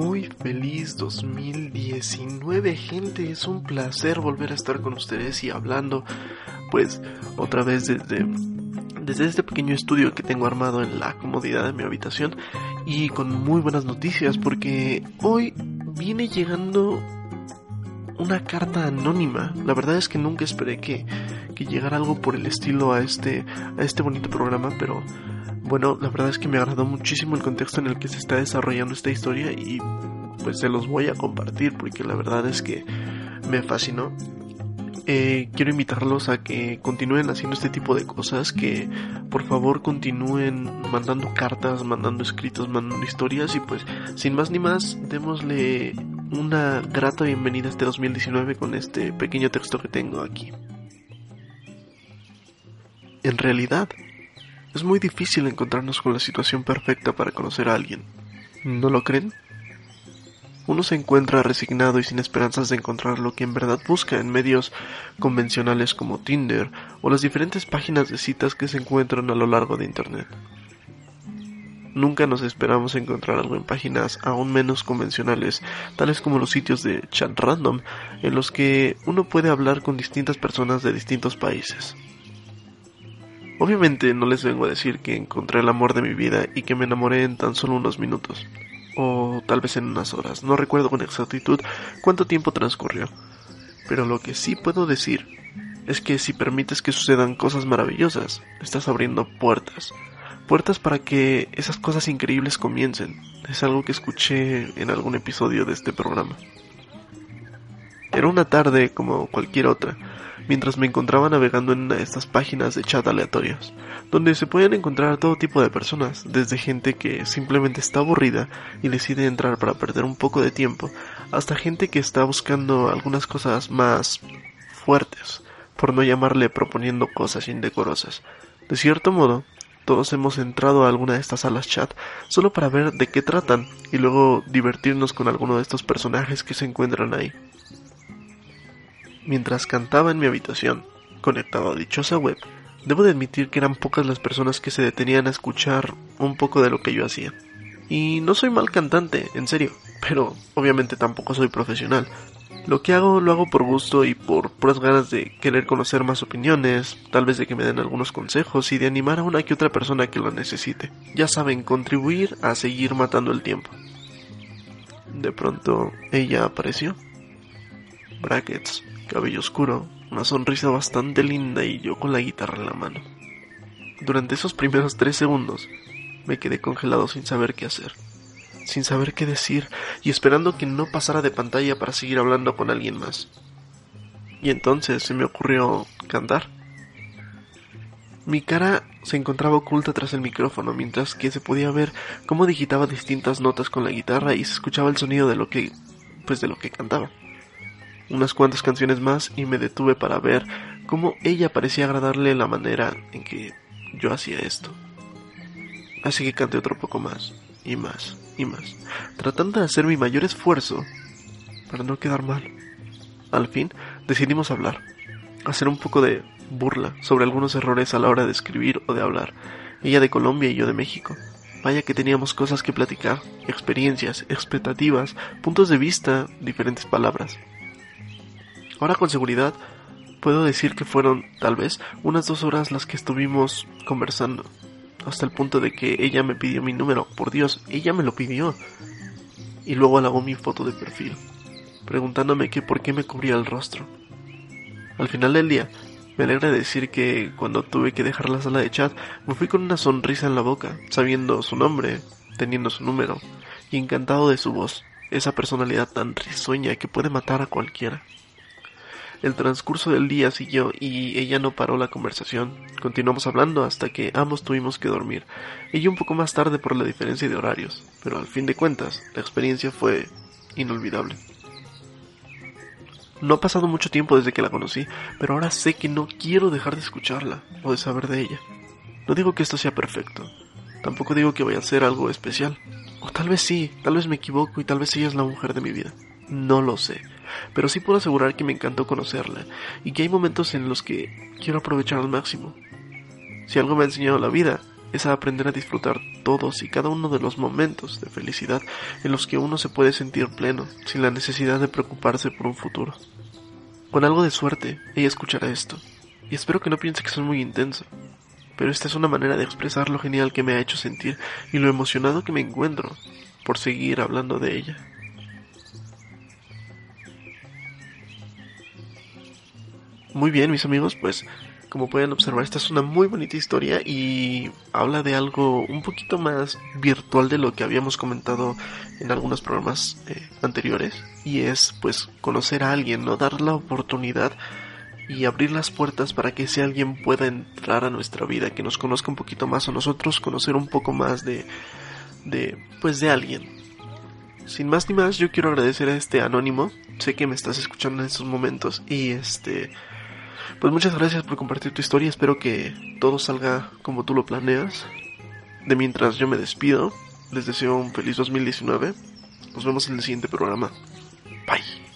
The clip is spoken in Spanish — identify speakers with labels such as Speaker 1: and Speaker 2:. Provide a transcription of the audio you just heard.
Speaker 1: Muy feliz 2019 gente, es un placer volver a estar con ustedes y hablando pues otra vez desde, desde este pequeño estudio que tengo armado en la comodidad de mi habitación y con muy buenas noticias porque hoy viene llegando una carta anónima. La verdad es que nunca esperé que, que llegara algo por el estilo a este, a este bonito programa, pero bueno, la verdad es que me agradó muchísimo el contexto en el que se está desarrollando esta historia y pues se los voy a compartir porque la verdad es que me fascinó. Eh, quiero invitarlos a que continúen haciendo este tipo de cosas, que por favor continúen mandando cartas, mandando escritos, mandando historias y pues sin más ni más démosle una grata bienvenida a este 2019 con este pequeño texto que tengo aquí. En realidad, es muy difícil encontrarnos con la situación perfecta para conocer a alguien. ¿No lo creen? Uno se encuentra resignado y sin esperanzas de encontrar lo que en verdad busca en medios convencionales como Tinder o las diferentes páginas de citas que se encuentran a lo largo de Internet. Nunca nos esperamos encontrar algo en páginas aún menos convencionales, tales como los sitios de chat random, en los que uno puede hablar con distintas personas de distintos países. Obviamente no les vengo a decir que encontré el amor de mi vida y que me enamoré en tan solo unos minutos, o tal vez en unas horas, no recuerdo con exactitud cuánto tiempo transcurrió. Pero lo que sí puedo decir es que si permites que sucedan cosas maravillosas, estás abriendo puertas. Puertas para que esas cosas increíbles comiencen. Es algo que escuché en algún episodio de este programa. Era una tarde como cualquier otra, mientras me encontraba navegando en estas páginas de chat aleatorios, donde se pueden encontrar todo tipo de personas, desde gente que simplemente está aburrida y decide entrar para perder un poco de tiempo, hasta gente que está buscando algunas cosas más fuertes, por no llamarle proponiendo cosas indecorosas. De cierto modo, todos hemos entrado a alguna de estas salas chat solo para ver de qué tratan y luego divertirnos con alguno de estos personajes que se encuentran ahí. Mientras cantaba en mi habitación, conectado a dichosa web, debo de admitir que eran pocas las personas que se detenían a escuchar un poco de lo que yo hacía. Y no soy mal cantante, en serio, pero obviamente tampoco soy profesional. Lo que hago lo hago por gusto y por puras ganas de querer conocer más opiniones, tal vez de que me den algunos consejos y de animar a una que otra persona que lo necesite. Ya saben, contribuir a seguir matando el tiempo. De pronto ella apareció. Brackets cabello oscuro, una sonrisa bastante linda y yo con la guitarra en la mano. Durante esos primeros tres segundos me quedé congelado sin saber qué hacer, sin saber qué decir y esperando que no pasara de pantalla para seguir hablando con alguien más. Y entonces se me ocurrió cantar. Mi cara se encontraba oculta tras el micrófono, mientras que se podía ver cómo digitaba distintas notas con la guitarra y se escuchaba el sonido de lo que pues de lo que cantaba unas cuantas canciones más y me detuve para ver cómo ella parecía agradarle la manera en que yo hacía esto. Así que canté otro poco más, y más, y más, tratando de hacer mi mayor esfuerzo para no quedar mal. Al fin decidimos hablar, hacer un poco de burla sobre algunos errores a la hora de escribir o de hablar, ella de Colombia y yo de México. Vaya que teníamos cosas que platicar, experiencias, expectativas, puntos de vista, diferentes palabras. Ahora con seguridad puedo decir que fueron, tal vez, unas dos horas las que estuvimos conversando. Hasta el punto de que ella me pidió mi número. Por Dios, ella me lo pidió. Y luego halagó mi foto de perfil, preguntándome que por qué me cubría el rostro. Al final del día, me alegra decir que cuando tuve que dejar la sala de chat, me fui con una sonrisa en la boca, sabiendo su nombre, teniendo su número, y encantado de su voz, esa personalidad tan risueña que puede matar a cualquiera. El transcurso del día siguió y ella no paró la conversación. Continuamos hablando hasta que ambos tuvimos que dormir. Ella un poco más tarde por la diferencia de horarios, pero al fin de cuentas, la experiencia fue inolvidable. No ha pasado mucho tiempo desde que la conocí, pero ahora sé que no quiero dejar de escucharla o de saber de ella. No digo que esto sea perfecto, tampoco digo que vaya a ser algo especial. O tal vez sí, tal vez me equivoco y tal vez ella es la mujer de mi vida. No lo sé pero sí puedo asegurar que me encantó conocerla y que hay momentos en los que quiero aprovechar al máximo. Si algo me ha enseñado la vida es a aprender a disfrutar todos y cada uno de los momentos de felicidad en los que uno se puede sentir pleno, sin la necesidad de preocuparse por un futuro. Con algo de suerte, ella escuchará esto, y espero que no piense que soy muy intenso, pero esta es una manera de expresar lo genial que me ha hecho sentir y lo emocionado que me encuentro por seguir hablando de ella. Muy bien, mis amigos, pues como pueden observar, esta es una muy bonita historia y habla de algo un poquito más virtual de lo que habíamos comentado en algunos programas eh, anteriores. Y es pues conocer a alguien, ¿no? Dar la oportunidad y abrir las puertas para que ese alguien pueda entrar a nuestra vida, que nos conozca un poquito más a nosotros, conocer un poco más de, de, pues de alguien. Sin más ni más, yo quiero agradecer a este anónimo. Sé que me estás escuchando en estos momentos y este pues muchas gracias por compartir tu historia. Espero que todo salga como tú lo planeas. De mientras yo me despido, les deseo un feliz 2019. Nos vemos en el siguiente programa. Bye.